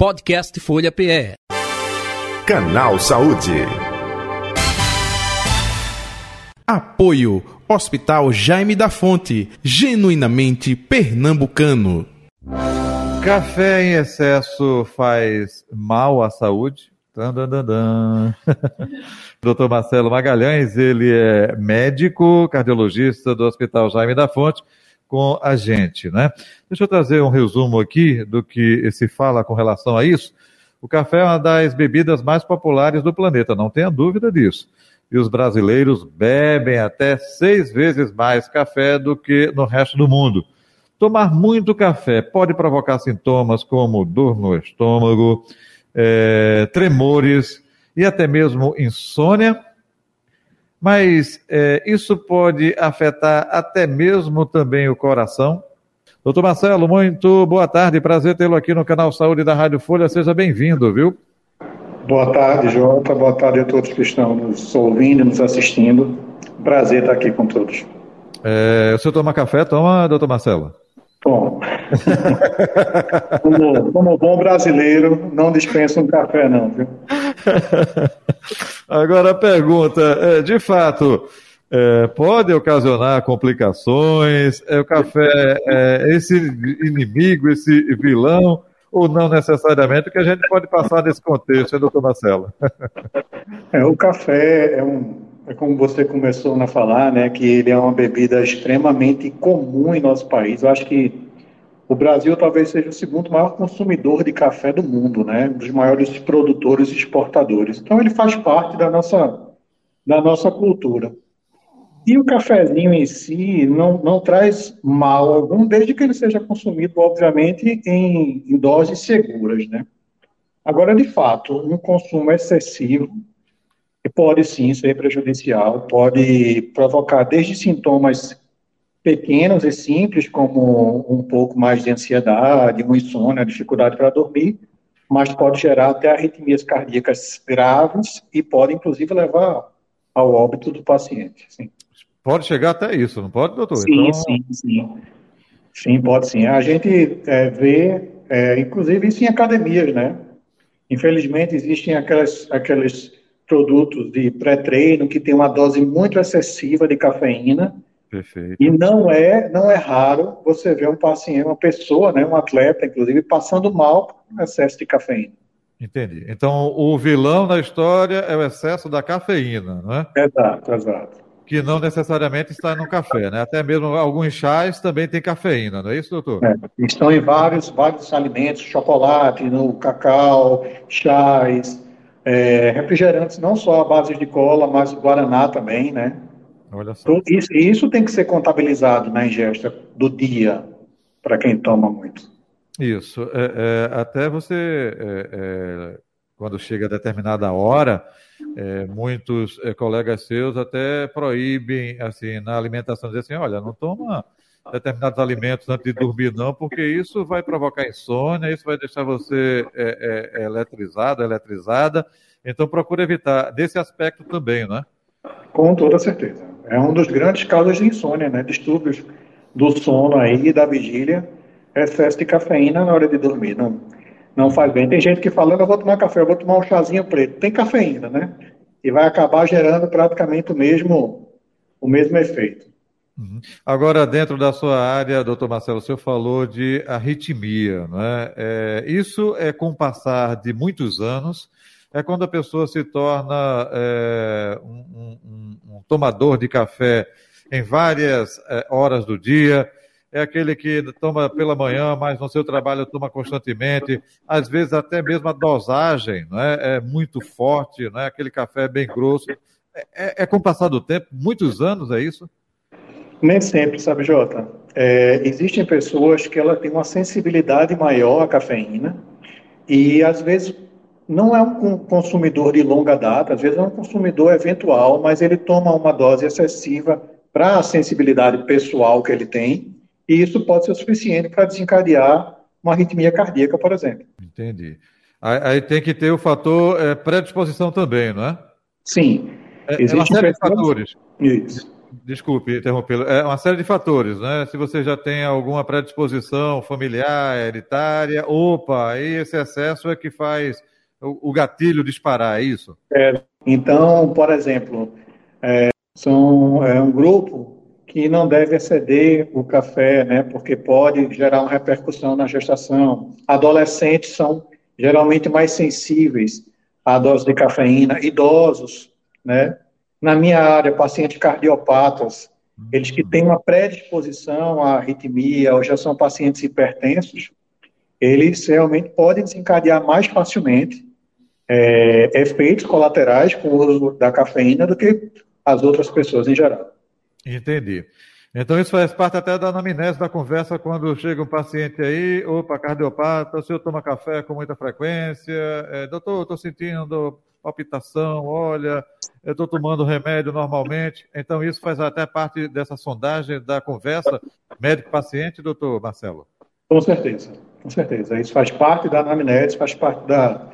Podcast Folha PE. Canal Saúde. Apoio Hospital Jaime da Fonte, genuinamente pernambucano. Café em excesso faz mal à saúde? Doutor Marcelo Magalhães, ele é médico, cardiologista do Hospital Jaime da Fonte, com a gente, né? Deixa eu trazer um resumo aqui do que se fala com relação a isso. O café é uma das bebidas mais populares do planeta, não tenha dúvida disso. E os brasileiros bebem até seis vezes mais café do que no resto do mundo. Tomar muito café pode provocar sintomas como dor no estômago, é, tremores e até mesmo insônia. Mas é, isso pode afetar até mesmo também o coração. Doutor Marcelo, muito boa tarde, prazer tê-lo aqui no canal Saúde da Rádio Folha, seja bem-vindo, viu? Boa tarde, Jota, boa tarde a todos que estão nos ouvindo, nos assistindo. Prazer estar aqui com todos. É, o senhor toma café? Toma, doutor Marcelo? Bom, como, como, bom brasileiro, não dispensa um café, não, viu? Agora a pergunta, é, de fato, é, pode ocasionar complicações? É o café é, esse inimigo, esse vilão, ou não necessariamente? O que a gente pode passar nesse contexto, hein, doutor Marcelo? É, o café é um, é como você começou a falar, né, que ele é uma bebida extremamente comum em nosso país. Eu acho que o Brasil talvez seja o segundo maior consumidor de café do mundo, né, um dos maiores produtores e exportadores. Então ele faz parte da nossa da nossa cultura. E o cafezinho em si não, não traz mal algum, desde que ele seja consumido, obviamente, em, em doses seguras, né? Agora, de fato, um consumo excessivo pode sim ser prejudicial, pode provocar desde sintomas pequenos e simples, como um pouco mais de ansiedade, uma insônia, dificuldade para dormir, mas pode gerar até arritmias cardíacas graves e pode, inclusive, levar ao óbito do paciente. Sim. Pode chegar até isso, não pode, doutor? Sim, então... sim, sim. Sim, pode sim. A gente é, vê, é, inclusive, isso em academias, né? Infelizmente, existem aquelas, aqueles produtos de pré-treino que tem uma dose muito excessiva de cafeína. Perfeito. E não é, não é raro você ver um paciente, uma pessoa, né, um atleta, inclusive, passando mal por excesso de cafeína. Entendi. Então, o vilão da história é o excesso da cafeína, não é? Exato, exato. Que não necessariamente está no café, né? Até mesmo alguns chás também têm cafeína, não é isso, doutor? É, estão em vários, vários alimentos, chocolate, no cacau, chás, é, refrigerantes não só à base de cola, mas guaraná também, né? Olha só. Isso, isso tem que ser contabilizado na ingesta do dia para quem toma muito. Isso. É, é, até você, é, é quando chega a determinada hora, é, muitos é, colegas seus até proíbem, assim, na alimentação, dizem assim, olha, não toma determinados alimentos antes de dormir, não, porque isso vai provocar insônia, isso vai deixar você é, é, eletrizado, eletrizada. Então, procure evitar desse aspecto também, não é? Com toda certeza. É um dos grandes causas de insônia, né? Distúrbios do sono aí e da vigília, excesso de cafeína na hora de dormir. Não, não faz bem. Tem gente que falando, eu vou tomar café, eu vou tomar um chazinho preto. Tem cafeína, né? E vai acabar gerando praticamente o mesmo, o mesmo efeito. Uhum. Agora, dentro da sua área, doutor Marcelo, o senhor falou de arritmia, não é? isso é com o passar de muitos anos, é quando a pessoa se torna é, um, um, um, tomador de café em várias é, horas do dia, é aquele que toma pela manhã, mas no seu trabalho toma constantemente, às vezes até mesmo a dosagem não é, muito forte, não é? aquele café bem grosso. É, é, é com o passar do tempo, muitos anos, é isso? Nem sempre, sabe, Jota? É, existem pessoas que ela tem uma sensibilidade maior à cafeína e às vezes não é um consumidor de longa data, às vezes é um consumidor eventual, mas ele toma uma dose excessiva para a sensibilidade pessoal que ele tem e isso pode ser suficiente para desencadear uma arritmia cardíaca, por exemplo. Entendi. Aí, tem que ter o fator é, predisposição também, não é? Sim. É, Existem fatores. Isso. Desculpe interrompê-lo. É uma série de fatores, né? Se você já tem alguma predisposição familiar, hereditária, opa, aí esse excesso é que faz o, gatilho disparar, é isso? É, então, por exemplo, é, são, é um grupo que não deve exceder o café, né, porque pode gerar uma repercussão na gestação. Adolescentes são geralmente mais sensíveis à dose de cafeína, idosos, né? Na minha área, pacientes cardiopatas, eles que têm uma predisposição à arritmia ou já são pacientes hipertensos, eles realmente podem desencadear mais facilmente é, efeitos colaterais com o uso da cafeína do que as outras pessoas em geral. Entendi. Então, isso faz parte até da anamnese da conversa quando chega um paciente aí, opa, cardiopata, o senhor toma café com muita frequência, é, doutor, estou sentindo palpitação, olha, eu estou tomando remédio normalmente. Então, isso faz até parte dessa sondagem da conversa médico-paciente, doutor Marcelo? Com certeza, com certeza. Isso faz parte da anamnese, faz parte da,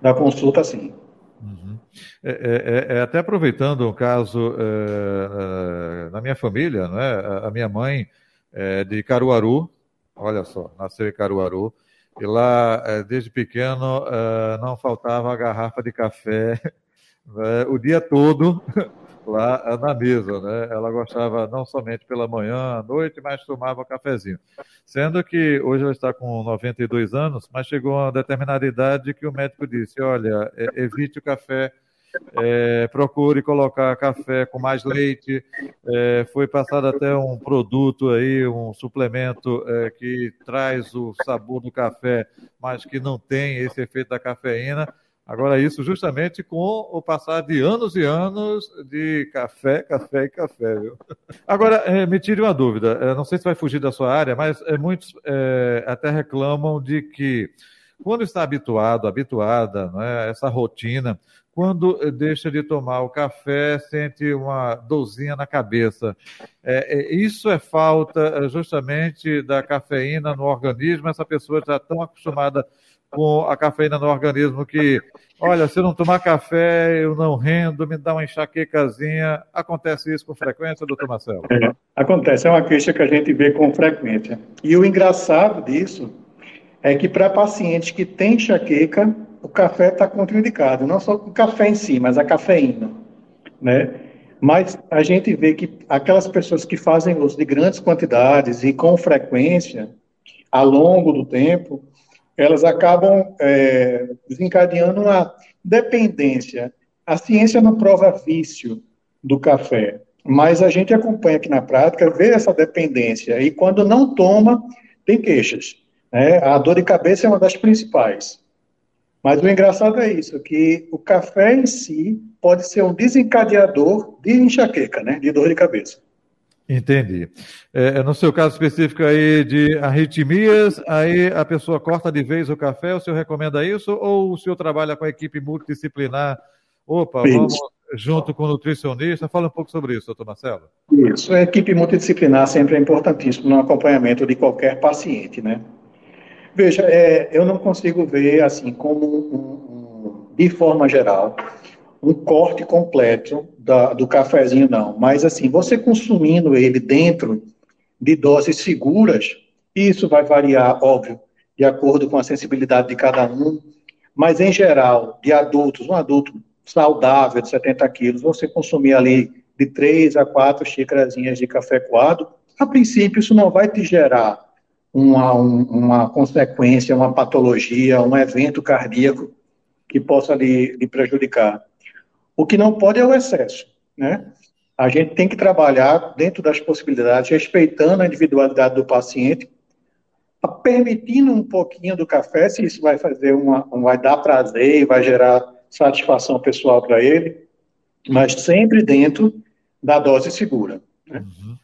da consulta, sim. Uhum. É, é, é, é, até aproveitando um caso é, é, na minha família, não é? a minha mãe é de Caruaru, olha só, nasceu em Caruaru, e lá, é, desde pequeno, não faltava a garrafa de café né, o dia todo lá na mesa, né? Ela gostava não somente pela manhã, à noite, mas tomava cafezinho. Sendo que hoje ela está com 92 anos, mas chegou a uma determinada idade que o médico disse: olha, evite o café. É, procure colocar café com mais leite. É, foi passado até um produto aí, um suplemento é, que traz o sabor do café, mas que não tem esse efeito da cafeína. Agora, isso justamente com o passar de anos e anos de café, café e café. Viu? Agora, é, me tire uma dúvida, é, não sei se vai fugir da sua área, mas é, muitos até reclamam de que, quando está habituado, habituada é, essa rotina, quando deixa de tomar o café, sente uma dorzinha na cabeça. É, é, isso é falta justamente da cafeína no organismo, essa pessoa está tão acostumada com a cafeína no organismo que, olha, se eu não tomar café, eu não rendo, me dá uma enxaquecazinha. Acontece isso com frequência, doutor Marcelo? É, acontece, é uma queixa que a gente vê com frequência. E o engraçado disso é que para pacientes que têm enxaqueca, o café está contraindicado, não só o café em si, mas a cafeína, né? Mas a gente vê que aquelas pessoas que fazem uso de grandes quantidades e com frequência, ao longo do tempo, elas acabam é, desencadeando uma dependência. A ciência não prova vício do café, mas a gente acompanha aqui na prática, vê essa dependência, e quando não toma, tem queixas. Né? A dor de cabeça é uma das principais. Mas o engraçado é isso, que o café em si pode ser um desencadeador de enxaqueca, né? de dor de cabeça. Entendi. É, no seu caso específico aí de arritmias, aí a pessoa corta de vez o café, o senhor recomenda isso? Ou o senhor trabalha com a equipe multidisciplinar? Opa, isso. vamos junto com o nutricionista. Fala um pouco sobre isso, doutor Marcelo. Isso, a equipe multidisciplinar sempre é importantíssimo no acompanhamento de qualquer paciente, né? Veja, é, eu não consigo ver assim como um, um, de forma geral um corte completo da, do cafezinho, não. Mas, assim, você consumindo ele dentro de doses seguras, isso vai variar, óbvio, de acordo com a sensibilidade de cada um, mas, em geral, de adultos, um adulto saudável de 70 quilos, você consumir ali de 3 a 4 xícarazinhas de café coado, a princípio isso não vai te gerar uma, uma consequência, uma patologia, um evento cardíaco que possa lhe, lhe prejudicar. O que não pode é o excesso, né? A gente tem que trabalhar dentro das possibilidades, respeitando a individualidade do paciente, permitindo um pouquinho do café, se isso vai fazer uma, vai dar prazer e vai gerar satisfação pessoal para ele, mas sempre dentro da dose segura. Né? Uhum.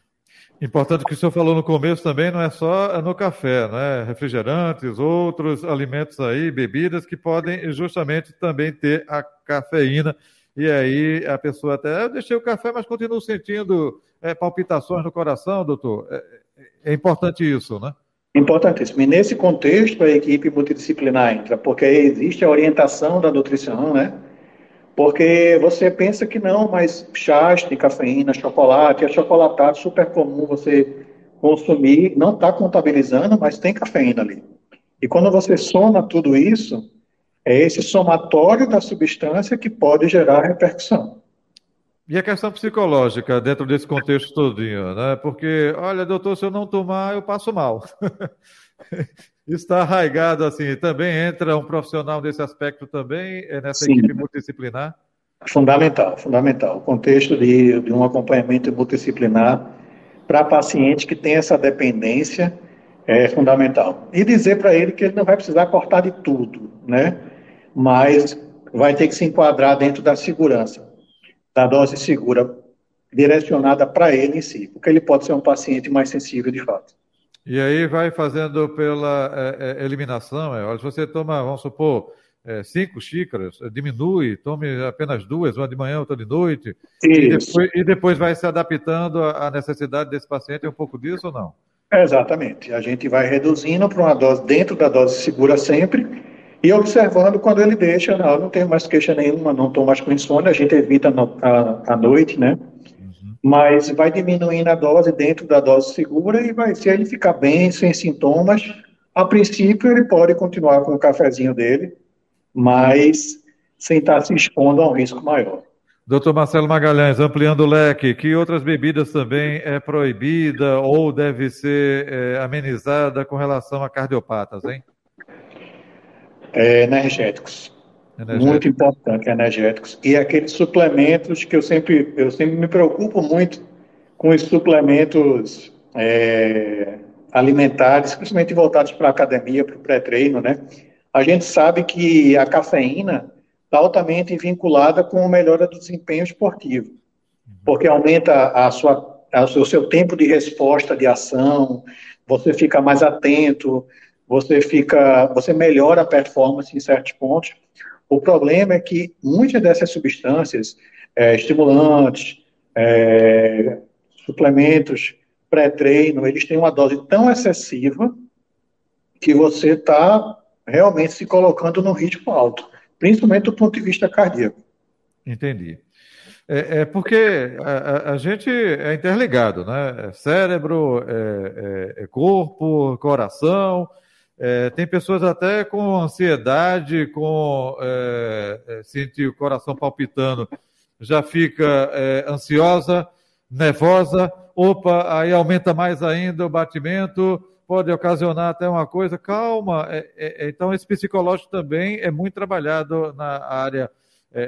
Importante que o senhor falou no começo também, não é só no café, né? Refrigerantes, outros alimentos aí, bebidas que podem justamente também ter a cafeína e aí a pessoa até, eu deixei o café, mas continuo sentindo é, palpitações no coração, doutor. É, é, é importante isso, né? Importantíssimo. E nesse contexto, a equipe multidisciplinar entra, porque existe a orientação da nutrição, né? Porque você pensa que não, mas chás tem cafeína, chocolate, achocolatado super comum você consumir, não está contabilizando, mas tem cafeína ali. E quando você soma tudo isso, é esse somatório da substância que pode gerar repercussão. E a questão psicológica dentro desse contexto todinho, né? Porque, olha, doutor, se eu não tomar, eu passo mal. está arraigado assim. Também entra um profissional nesse aspecto também, é nessa Sim. equipe multidisciplinar? Fundamental, fundamental. O contexto de, de um acompanhamento multidisciplinar para paciente que tem essa dependência é fundamental. E dizer para ele que ele não vai precisar cortar de tudo, né? Mas vai ter que se enquadrar dentro da segurança, da dose segura direcionada para ele em si, porque ele pode ser um paciente mais sensível de fato. E aí vai fazendo pela é, é, eliminação. É, olha, se você toma, vamos supor, é, cinco xícaras, diminui, tome apenas duas, uma de manhã, outra de noite, e depois, e depois, vai se adaptando à necessidade desse paciente. É um pouco disso ou não? Exatamente. A gente vai reduzindo para uma dose dentro da dose segura sempre e observando quando ele deixa, não, não tenho mais queixa nenhuma, não estou mais com insônia, a gente evita a, a noite, né? Mas vai diminuindo a dose dentro da dose segura e vai, se ele ficar bem, sem sintomas, a princípio ele pode continuar com o cafezinho dele, mas sem estar se expondo a um risco maior. Doutor Marcelo Magalhães, ampliando o leque, que outras bebidas também é proibida ou deve ser é, amenizada com relação a cardiopatas, hein? É, energéticos. Muito importante, energéticos. E aqueles suplementos que eu sempre, eu sempre me preocupo muito com os suplementos é, alimentares, principalmente voltados para a academia, para o pré-treino, né? A gente sabe que a cafeína está altamente vinculada com a melhora do desempenho esportivo, porque aumenta a sua, a, o seu tempo de resposta, de ação, você fica mais atento, você fica, você melhora a performance em certos pontos. O problema é que muitas dessas substâncias, é, estimulantes, é, suplementos, pré-treino, eles têm uma dose tão excessiva que você está realmente se colocando no risco alto, principalmente do ponto de vista cardíaco. Entendi. É, é porque a, a, gente é interligado, né? É cérebro, é, é, é corpo, coração, é, tem pessoas até com ansiedade, com é, é, sente o coração palpitando, já fica é, ansiosa, nervosa, opa, aí aumenta mais ainda o batimento, pode ocasionar até uma coisa, calma. É, é, então, esse psicológico também é muito trabalhado na área,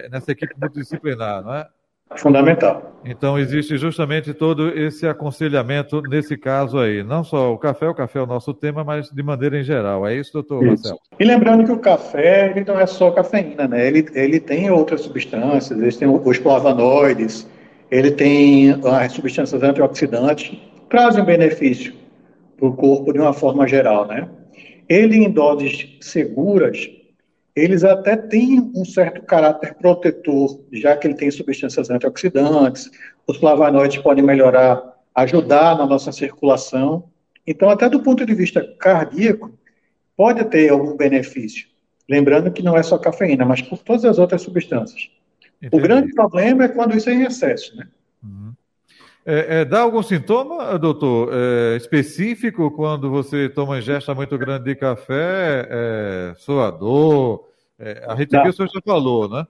nessa equipe multidisciplinar, não é? Fundamental. Então, existe justamente todo esse aconselhamento nesse caso aí. Não só o café, o café é o nosso tema, mas de maneira em geral. É isso, doutor isso. Marcelo? E lembrando que o café ele não é só cafeína, né? Ele, ele tem outras substâncias, ele tem os flavonoides, ele tem as substâncias antioxidantes, trazem benefício para o corpo de uma forma geral, né? Ele em doses seguras, eles até têm um certo caráter protetor, já que ele tem substâncias antioxidantes, os flavonoides podem melhorar, ajudar na nossa circulação. Então, até do ponto de vista cardíaco, pode ter algum benefício. Lembrando que não é só cafeína, mas por todas as outras substâncias. Entendi. O grande problema é quando isso é em excesso, né? Uhum. É, é, dá algum sintoma, doutor, é, específico quando você toma ingesta muito grande de café, é, suador, é, a arritmia o senhor já falou, né?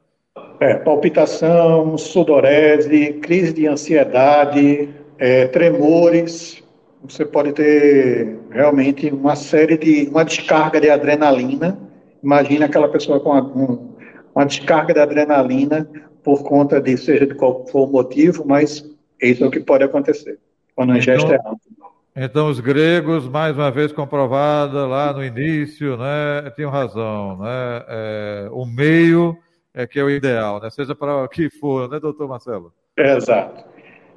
É, palpitação, sudorese, crise de ansiedade, é, tremores, você pode ter realmente uma série de, uma descarga de adrenalina, imagina aquela pessoa com uma, um, uma descarga de adrenalina por conta de, seja de qual for o motivo, mas isso é o que pode acontecer quando a ingesta então, é alta. Então, os gregos, mais uma vez comprovada lá no início, né, tinham razão. Né? É, o meio é que é o ideal, né? seja para o que for, né, doutor Marcelo? É, exato.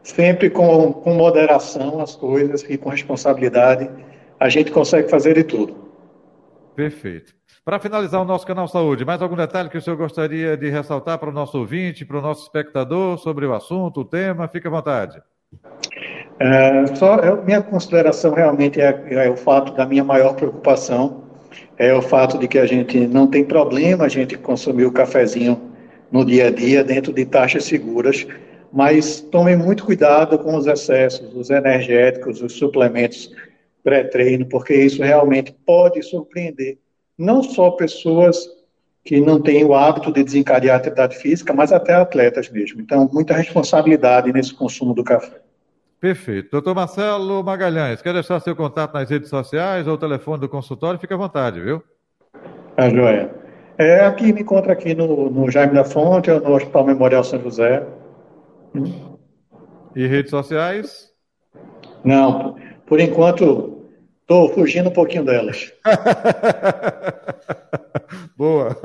Sempre com, com moderação as coisas e com responsabilidade, a gente consegue fazer de tudo. Perfeito. Para finalizar o nosso canal Saúde, mais algum detalhe que o senhor gostaria de ressaltar para o nosso ouvinte, para o nosso espectador sobre o assunto, o tema? Fique à vontade. É, só minha consideração realmente é, é, o fato da minha maior preocupação é o fato de que a gente não tem problema a gente consumir o cafezinho no dia a dia dentro de taxas seguras, mas tomem muito cuidado com os excessos, os energéticos, os suplementos pré-treino, porque isso realmente pode surpreender não só pessoas que não têm o hábito de desencadear a atividade física, mas até atletas mesmo. Então, muita responsabilidade nesse consumo do café. Perfeito. Doutor Marcelo Magalhães, quer deixar seu contato nas redes sociais ou o telefone do consultório? Fique à vontade, viu? Ah, joia. É, aqui me encontra aqui no, no Jaime da Fonte, no Hospital Memorial São José. E redes sociais? Não, por enquanto estou fugindo um pouquinho delas. Boa.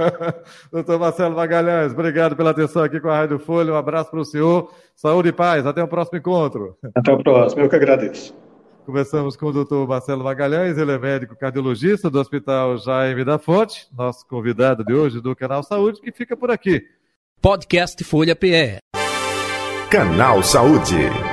Doutor Marcelo Magalhães, obrigado pela atenção aqui com a Rádio Folha. Um abraço para o senhor. Saúde e paz. Até o próximo encontro. Até o próximo. Eu que agradeço. Conversamos com o doutor Marcelo Magalhães, ele é médico cardiologista do Hospital Jaime da Fonte, nosso convidado de hoje do Canal Saúde, que fica por aqui. Podcast Folha PE. Canal Saúde.